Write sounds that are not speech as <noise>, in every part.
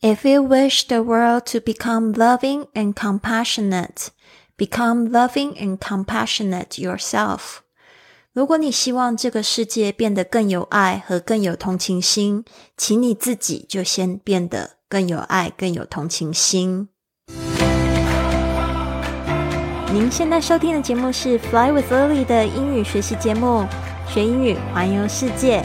If you wish the world to become loving and compassionate, become loving and compassionate yourself. 如果你希望这个世界变得更有爱和更有同情心，请你自己就先变得更有爱、更有同情心。您现在收听的节目是《Fly with Lily》的英语学习节目，学英语环游世界。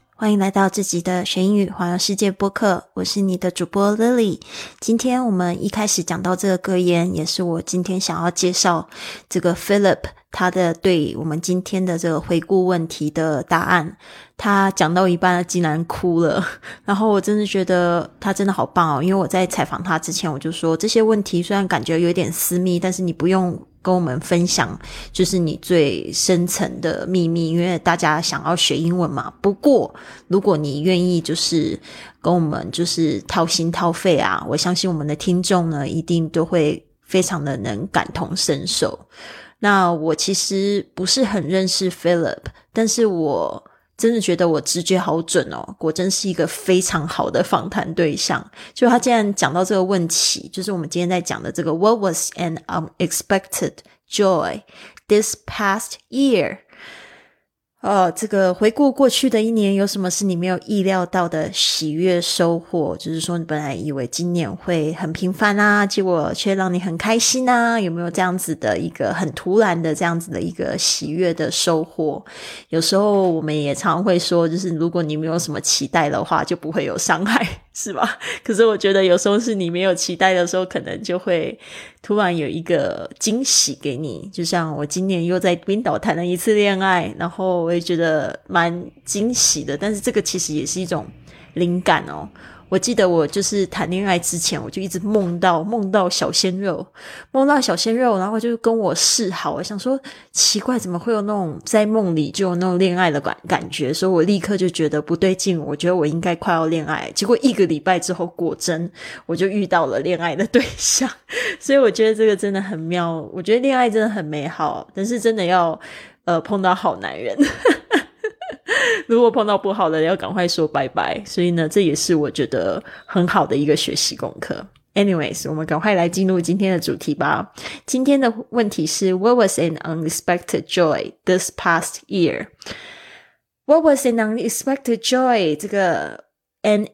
欢迎来到自己的学英语环游世界播客，我是你的主播 Lily。今天我们一开始讲到这个格言，也是我今天想要介绍这个 Philip 他的对我们今天的这个回顾问题的答案。他讲到一半竟然哭了，<laughs> 然后我真的觉得他真的好棒哦！因为我在采访他之前，我就说这些问题虽然感觉有点私密，但是你不用。跟我们分享就是你最深层的秘密，因为大家想要学英文嘛。不过，如果你愿意，就是跟我们就是掏心掏肺啊，我相信我们的听众呢，一定都会非常的能感同身受。那我其实不是很认识 Philip，但是我。真的觉得我直觉好准哦，果真是一个非常好的访谈对象。就他竟然讲到这个问题，就是我们今天在讲的这个 “What was an unexpected joy this past year？” 哦，这个回顾过去的一年，有什么是你没有意料到的喜悦收获？就是说，你本来以为今年会很平凡啊，结果却让你很开心啊？有没有这样子的一个很突然的这样子的一个喜悦的收获？有时候我们也常会说，就是如果你没有什么期待的话，就不会有伤害。是吧？<laughs> 可是我觉得有时候是你没有期待的时候，可能就会突然有一个惊喜给你。就像我今年又在冰岛谈了一次恋爱，然后我也觉得蛮惊喜的。但是这个其实也是一种灵感哦。我记得我就是谈恋爱之前，我就一直梦到梦到小鲜肉，梦到小鲜肉，然后就跟我示好。我想说奇怪，怎么会有那种在梦里就有那种恋爱的感感觉？所以我立刻就觉得不对劲，我觉得我应该快要恋爱。结果一个礼拜之后，果真我就遇到了恋爱的 <laughs> 对象。所以我觉得这个真的很妙。我觉得恋爱真的很美好，但是真的要呃碰到好男人。如果碰到不好的，要赶快说拜拜。所以呢，这也是我觉得很好的一个学习功课。Anyways，我们赶快来进入今天的主题吧。今天的问题是：What was an unexpected joy this past year？What was an unexpected joy？这个 an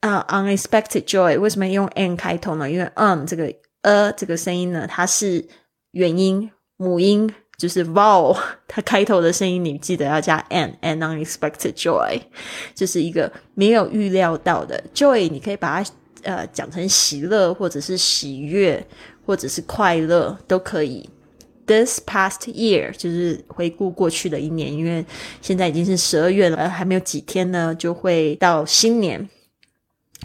啊 unexpected joy 为什么用 an 开头呢？因为 un 这个 a 这个声音呢，它是元音母音。就是 vow，它 <laughs> 开头的声音你记得要加 an，an unexpected joy，就是一个没有预料到的 joy，你可以把它呃讲成喜乐，或者是喜悦，或者是快乐都可以。This past year 就是回顾过去的一年，因为现在已经是十二月了，还没有几天呢，就会到新年，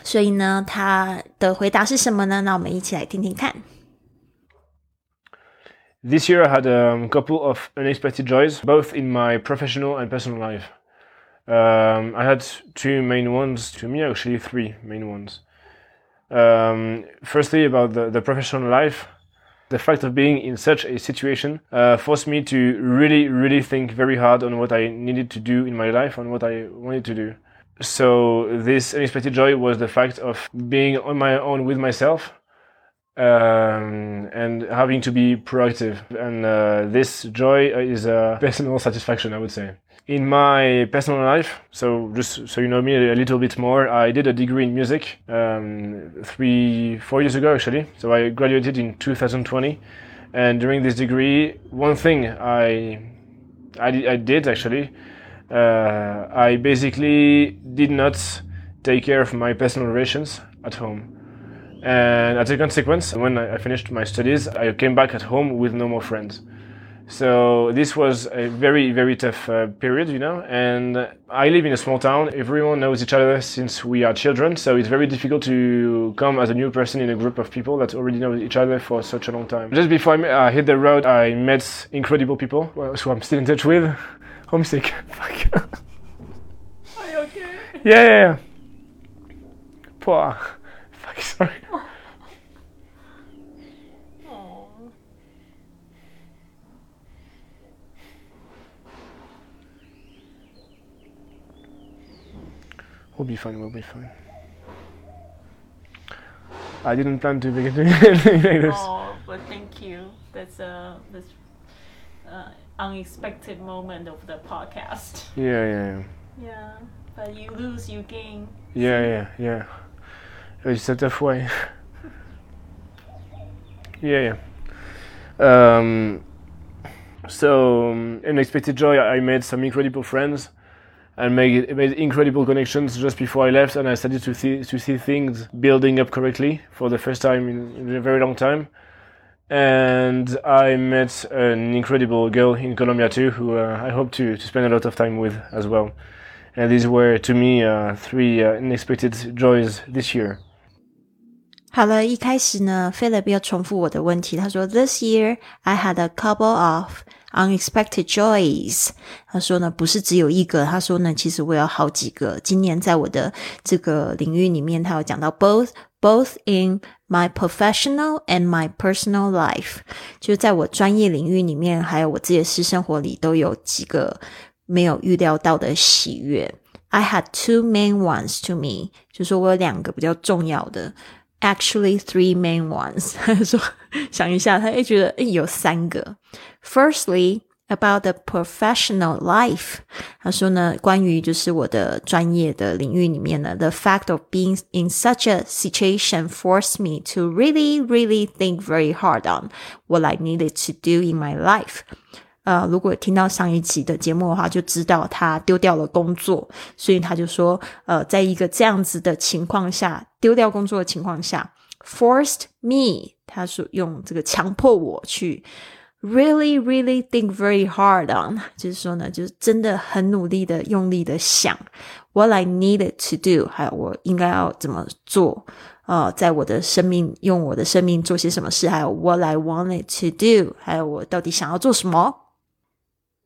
所以呢，他的回答是什么呢？那我们一起来听听看。This year I had a couple of unexpected joys, both in my professional and personal life. Um, I had two main ones, to me actually three main ones. Um, firstly, about the, the professional life, the fact of being in such a situation uh, forced me to really, really think very hard on what I needed to do in my life, on what I wanted to do. So this unexpected joy was the fact of being on my own with myself um, and having to be proactive. And uh, this joy is a personal satisfaction, I would say. In my personal life, so just so you know me a little bit more, I did a degree in music um, three, four years ago actually. So I graduated in 2020, and during this degree, one thing I I, I did actually, uh, I basically did not take care of my personal relations at home. And as a consequence, when I finished my studies, I came back at home with no more friends. So this was a very, very tough uh, period, you know. And I live in a small town. Everyone knows each other since we are children. So it's very difficult to come as a new person in a group of people that already know each other for such a long time. Just before I hit the road, I met incredible people who I'm still in touch with. <laughs> Homesick. <laughs> Fuck. Yeah, yeah, yeah. Poor. Fuck, sorry. <laughs> We'll be fine, we'll be fine. I didn't plan to begin <laughs> doing anything like this. Oh, but thank you. That's a this uh, unexpected moment of the podcast. Yeah, yeah, yeah. Yeah, but you lose, you gain. Yeah, yeah, yeah. It's a tough way. yeah, yeah. Um, so, um, unexpected joy. I made some incredible friends, and made made incredible connections just before I left, and I started to see to see things building up correctly for the first time in, in a very long time. And I met an incredible girl in Colombia too, who uh, I hope to, to spend a lot of time with as well. And these were to me uh, three uh, unexpected joys this year. 好了，一开始呢，Philip 要重复我的问题。他说：“This year I had a couple of unexpected joys。”他说呢，不是只有一个。他说呢，其实我有好几个。今年在我的这个领域里面，他有讲到 both both in my professional and my personal life，就在我专业领域里面，还有我自己的私生活里，都有几个没有预料到的喜悦。I had two main ones to me，就说我有两个比较重要的。Actually, three main ones. 他<laughs> 说想一下，他诶觉得诶有三个。Firstly, about the professional life. 他说呢，关于就是我的专业的领域里面呢，the fact of being in such a situation forced me to really, really think very hard on what I needed to do in my life. 呃，如果听到上一集的节目的话，就知道他丢掉了工作，所以他就说，呃，在一个这样子的情况下，丢掉工作的情况下，forced me，他说用这个强迫我去 really really think very hard on，就是说呢，就是真的很努力的、用力的想 what I needed to do，还有我应该要怎么做。呃，在我的生命用我的生命做些什么事，还有 what I wanted to do，还有我到底想要做什么。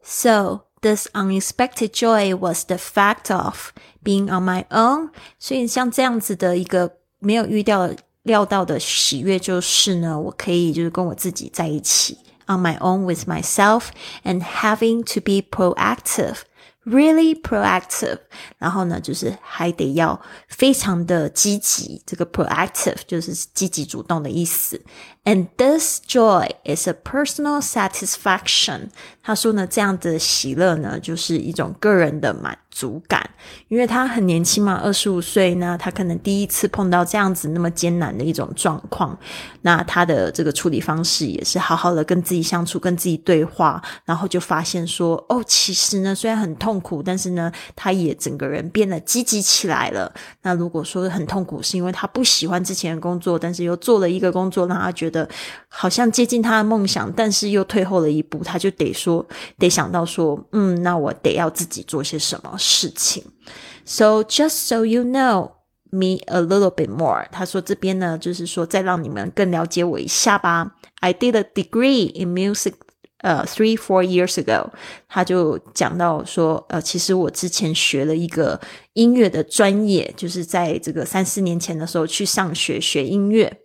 So this unexpected joy was the fact of being on my own。所以像这样子的一个没有预料料到的喜悦，就是呢，我可以就是跟我自己在一起，on my own with myself and having to be proactive。 Really proactive，然后呢，就是还得要非常的积极。这个 proactive 就是积极主动的意思。And this joy is a personal satisfaction。他说呢，这样的喜乐呢，就是一种个人的满足感。因为他很年轻嘛，二十五岁呢，他可能第一次碰到这样子那么艰难的一种状况。那他的这个处理方式也是好好的跟自己相处，跟自己对话，然后就发现说，哦，其实呢，虽然很痛苦，但是呢，他也整个人变得积极起来了。那如果说很痛苦，是因为他不喜欢之前的工作，但是又做了一个工作，让他觉得好像接近他的梦想，但是又退后了一步，他就得说，得想到说，嗯，那我得要自己做些什么事情。So just so you know me a little bit more，他说这边呢，就是说再让你们更了解我一下吧。I did a degree in music. 呃、uh,，three four years ago，他就讲到说，呃，其实我之前学了一个音乐的专业，就是在这个三四年前的时候去上学学音乐。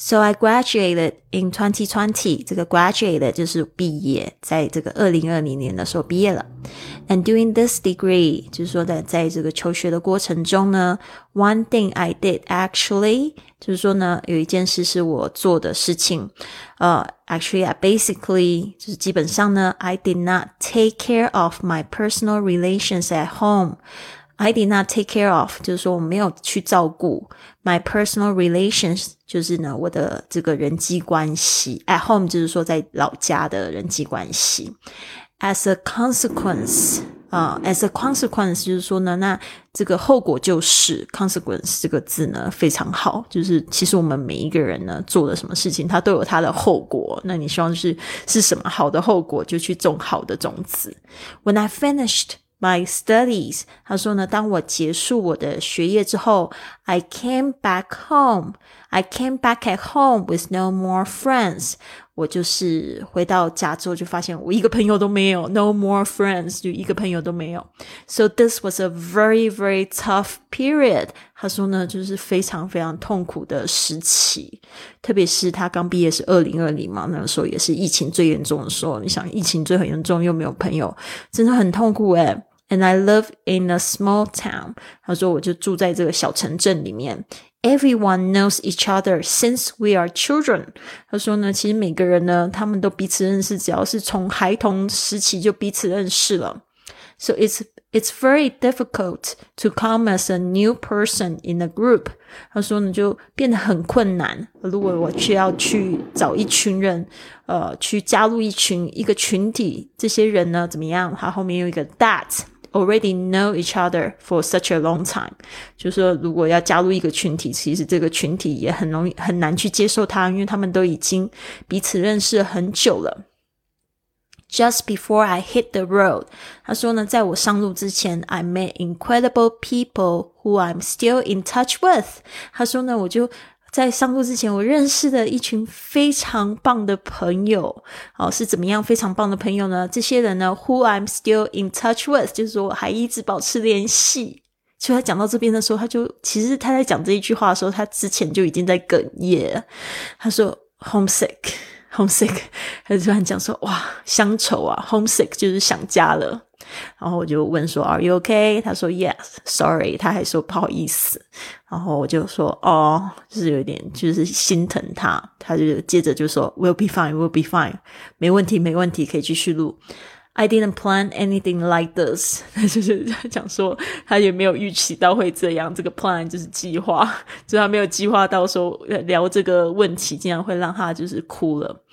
So I graduated in 2020. 这个 graduated 就是毕业，在这个二零二零年的时候毕业了。And doing this degree，就是说的在这个求学的过程中呢，one thing I did actually，就是说呢，有一件事是我做的事情。呃、uh,，actually I basically 就是基本上呢，I did not take care of my personal relations at home。 I did not take care of，就是说我没有去照顾 my personal relations，就是呢我的这个人际关系。At home 就是说在老家的人际关系。As a consequence，啊、uh,，as a consequence 就是说呢，那这个后果就是 consequence 这个字呢非常好，就是其实我们每一个人呢做了什么事情，它都有它的后果。那你希望是是什么好的后果，就去种好的种子。When I finished My studies，他说呢，当我结束我的学业之后，I came back home. I came back at home with no more friends. 我就是回到家之后就发现我一个朋友都没有，no more friends，就一个朋友都没有。So this was a very very tough period。他说呢，就是非常非常痛苦的时期，特别是他刚毕业是二零二零嘛，那个时候也是疫情最严重的时候。你想，疫情最很严重又没有朋友，真的很痛苦诶 And I live in a small town。他说，我就住在这个小城镇里面。Everyone knows each other since we are children。他说呢，其实每个人呢，他们都彼此认识，只要是从孩童时期就彼此认识了。So it's it's very difficult to come as a new person in a group。他说呢，就变得很困难。如果我需要去找一群人，呃，去加入一群一个群体，这些人呢，怎么样？他后面有一个 that。 already know each other for such a long time，就是说，如果要加入一个群体，其实这个群体也很容易很难去接受他，因为他们都已经彼此认识很久了。Just before I hit the road，他说呢，在我上路之前，I met incredible people who I'm still in touch with。他说呢，我就 在上路之前，我认识的一群非常棒的朋友，哦，是怎么样非常棒的朋友呢？这些人呢，who I'm still in touch with，就是说我还一直保持联系。就他讲到这边的时候，他就其实他在讲这一句话的时候，他之前就已经在哽咽。他说 homesick，homesick，他就突然讲说哇，乡愁啊，homesick 就是想家了。然后我就问说，Are you okay？他说 Yes，Sorry。他还说不好意思。然后我就说哦，就是有点就是心疼他。他就接着就说 We'll be fine，We'll be fine，没问题，没问题，可以继续录。I didn't plan anything like this，<laughs> 就是讲说他也没有预期到会这样。这个 plan 就是计划，就他没有计划到说聊这个问题，竟然会让他就是哭了。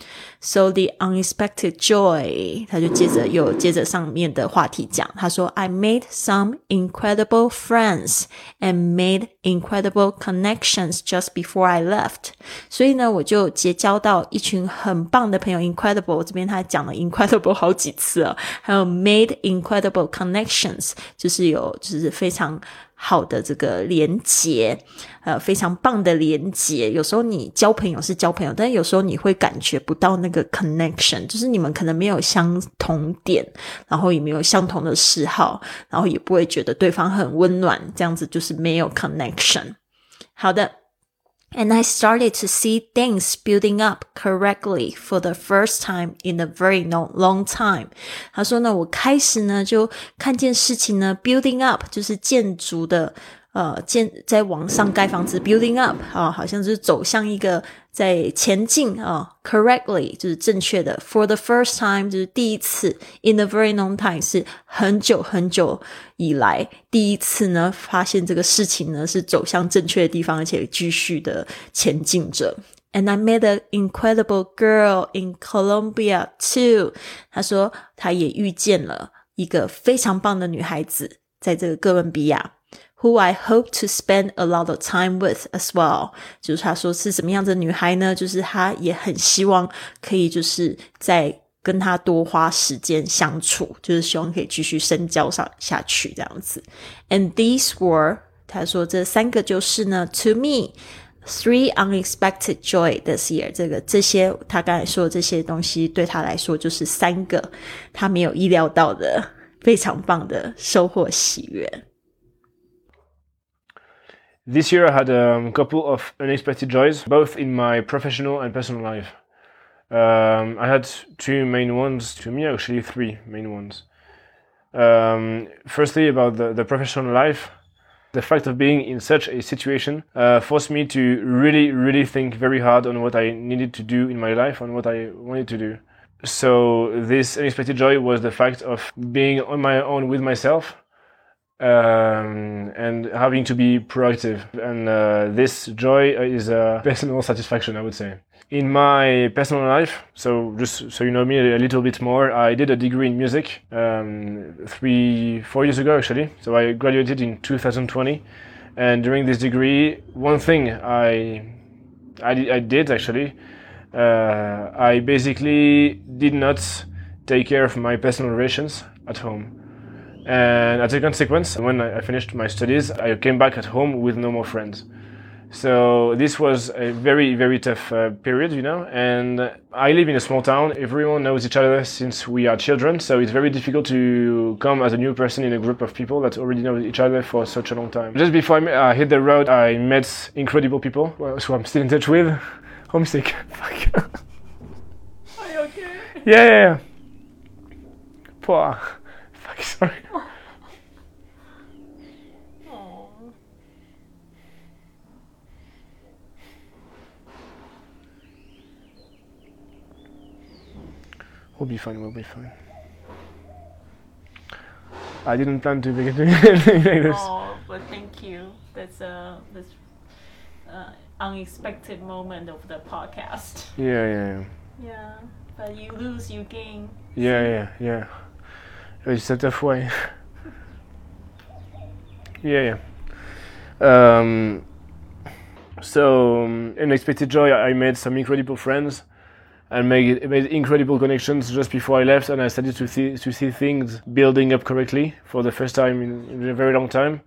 So the unexpected joy，他就接着又接着上面的话题讲，他说：“I made some incredible friends and made incredible connections just before I left。”所以呢，我就结交到一群很棒的朋友。incredible 这边他讲了 incredible 好几次啊，还有 made incredible connections，就是有就是非常。 好的这个连接，呃，非常棒的连接。有时候你交朋友是交朋友，但有时候你会感觉不到那个 connection，就是你们可能没有相同点，然后也没有相同的嗜好，然后也不会觉得对方很温暖，这样子就是没有 connection。好的。And I started to see things building up correctly for the first time in a very long long time。他说呢，我开始呢就看见事情呢 building up，就是建筑的 呃建在往上盖房子 building up 啊，好像是走向一个。在前进啊，correctly 就是正确的，for the first time 就是第一次，in a very long time 是很久很久以来第一次呢，发现这个事情呢是走向正确的地方，而且继续的前进着。And I met an incredible girl in Colombia too。他说他也遇见了一个非常棒的女孩子，在这个哥伦比亚。Who I hope to spend a lot of time with as well，就是他说是什么样的女孩呢？就是他也很希望可以就是在跟她多花时间相处，就是希望可以继续深交上下去这样子。And these were，他说这三个就是呢，to me three unexpected joy this year。这个这些他刚才说的这些东西对他来说就是三个他没有意料到的非常棒的收获喜悦。This year I had a couple of unexpected joys, both in my professional and personal life. Um, I had two main ones, to me actually three main ones. Um, firstly, about the, the professional life, the fact of being in such a situation uh, forced me to really, really think very hard on what I needed to do in my life, on what I wanted to do. So, this unexpected joy was the fact of being on my own with myself um, and having to be proactive. And uh, this joy is a personal satisfaction, I would say. In my personal life, so just so you know me a little bit more, I did a degree in music um, three, four years ago actually. So I graduated in 2020, and during this degree, one thing I I, I did actually, uh, I basically did not take care of my personal relations at home. And as a consequence, when I finished my studies, I came back at home with no more friends. So this was a very, very tough uh, period, you know. And I live in a small town. Everyone knows each other since we are children. So it's very difficult to come as a new person in a group of people that already know each other for such a long time. Just before I, uh, hit the road, I met incredible people who I'm still in touch with. <laughs> Homesick. <laughs> Fuck. Are you okay? Yeah, yeah, yeah. Poor. Fuck, <laughs> sorry. Oh. We'll be fine, we'll be fine. I didn't plan to be <laughs> doing anything like this. Oh, but thank you. That's a this uh, unexpected moment of the podcast. Yeah, yeah, yeah. Yeah, but you lose, you gain. Yeah, yeah, yeah. It's a tough way. yeah, yeah. Um, so, um, unexpected joy, I made some incredible friends and made, made incredible connections just before I left, and I started to see, to see things building up correctly for the first time in, in a very long time.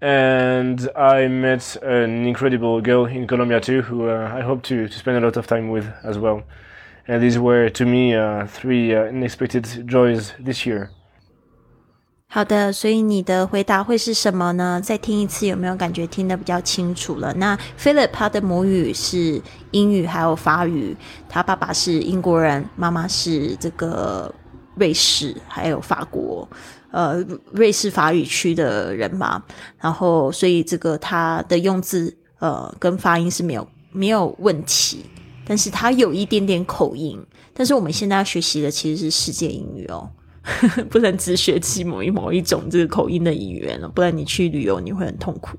And I met an incredible girl in Colombia too, who uh, I hope to, to spend a lot of time with as well. And these were, to me, uh, three uh, unexpected joys this year. 好的，所以你的回答会是什么呢？再听一次，有没有感觉听得比较清楚了？那 Philip 他的母语是英语还有法语，他爸爸是英国人，妈妈是这个瑞士还有法国，呃，瑞士法语区的人嘛。然后，所以这个他的用字呃跟发音是没有没有问题，但是他有一点点口音。但是我们现在要学习的其实是世界英语哦。<laughs> 不能只学起某一某一种这个口音的语言了，不然你去旅游你会很痛苦。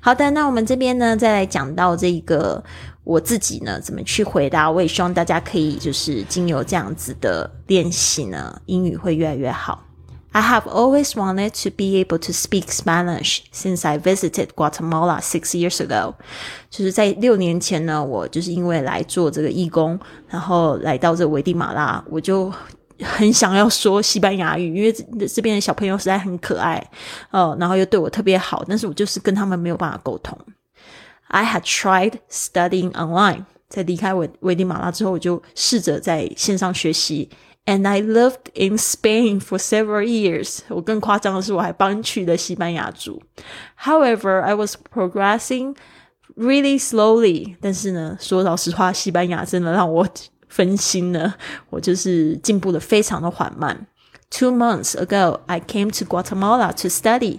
好的，那我们这边呢，再来讲到这个我自己呢怎么去回答。我也希望大家可以就是经由这样子的练习呢，英语会越来越好。I have always wanted to be able to speak Spanish since I visited Guatemala six years ago。就是在六年前呢，我就是因为来做这个义工，然后来到这危地马拉，我就。很想要说西班牙语，因为这边的小朋友实在很可爱，呃，然后又对我特别好，但是我就是跟他们没有办法沟通。I had tried studying online，在离开危危地马拉之后，我就试着在线上学习。And I lived in Spain for several years。我更夸张的是，我还搬去了西班牙住。However, I was progressing really slowly。但是呢，说老实话，西班牙真的让我。分心了，我就是进步的非常的缓慢。Two months ago, I came to Guatemala to study.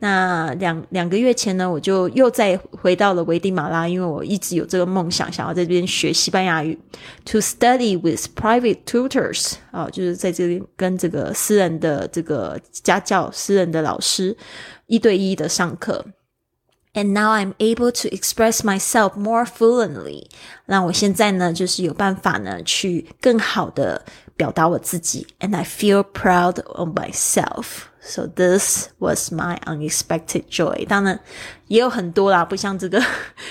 那两两个月前呢，我就又再回到了危地马拉，因为我一直有这个梦想，想要在这边学西班牙语。To study with private tutors 啊，就是在这边跟这个私人的这个家教、私人的老师一对一的上课。And now I'm able to express myself more fluently。那我现在呢，就是有办法呢，去更好的 表达我自己。And I feel proud of myself。So this was my unexpected joy。当然也有很多啦，不像这个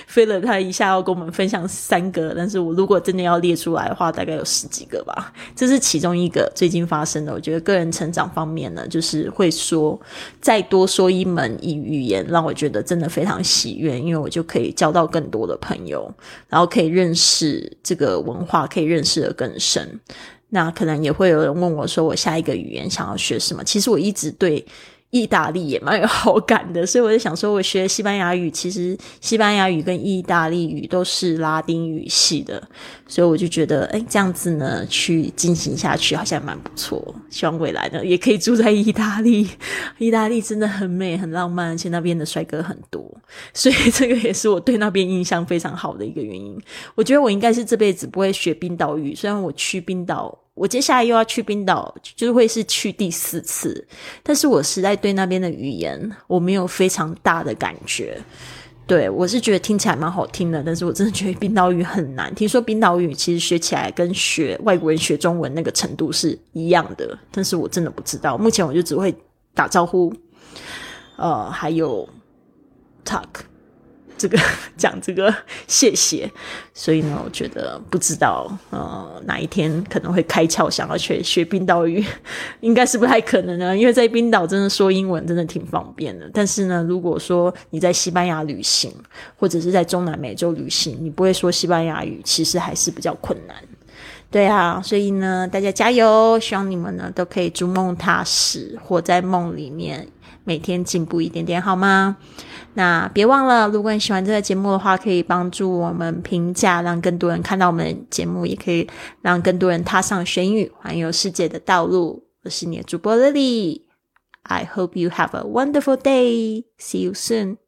飞了，他一下要跟我们分享三个，但是我如果真的要列出来的话，大概有十几个吧。这是其中一个最近发生的。我觉得个人成长方面呢，就是会说再多说一门语语言，让我觉得真的非常喜悦，因为我就可以交到更多的朋友，然后可以认识这个文化，可以认识的更深。那可能也会有人问我说，我下一个语言想要学什么？其实我一直对意大利也蛮有好感的，所以我就想说，我学西班牙语，其实西班牙语跟意大利语都是拉丁语系的，所以我就觉得，哎，这样子呢，去进行下去好像蛮不错。希望未来呢，也可以住在意大利，意大利真的很美、很浪漫，而且那边的帅哥很多，所以这个也是我对那边印象非常好的一个原因。我觉得我应该是这辈子不会学冰岛语，虽然我去冰岛。我接下来又要去冰岛，就会是去第四次，但是我实在对那边的语言我没有非常大的感觉。对我是觉得听起来蛮好听的，但是我真的觉得冰岛语很难。听说冰岛语其实学起来跟学外国人学中文那个程度是一样的，但是我真的不知道。目前我就只会打招呼，呃，还有 talk。这个 <laughs> 讲这个谢谢，所以呢，我觉得不知道呃哪一天可能会开窍，想要去学冰岛语，<laughs> 应该是不太可能的，因为在冰岛真的说英文真的挺方便的。但是呢，如果说你在西班牙旅行，或者是在中南美洲旅行，你不会说西班牙语，其实还是比较困难。对啊，所以呢，大家加油！希望你们呢都可以逐梦踏实，活在梦里面，每天进步一点点，好吗？那别忘了，如果你喜欢这个节目的话，可以帮助我们评价，让更多人看到我们的节目，也可以让更多人踏上学英语、环游世界的道路。我是你的主播 Lily，I hope you have a wonderful day. See you soon.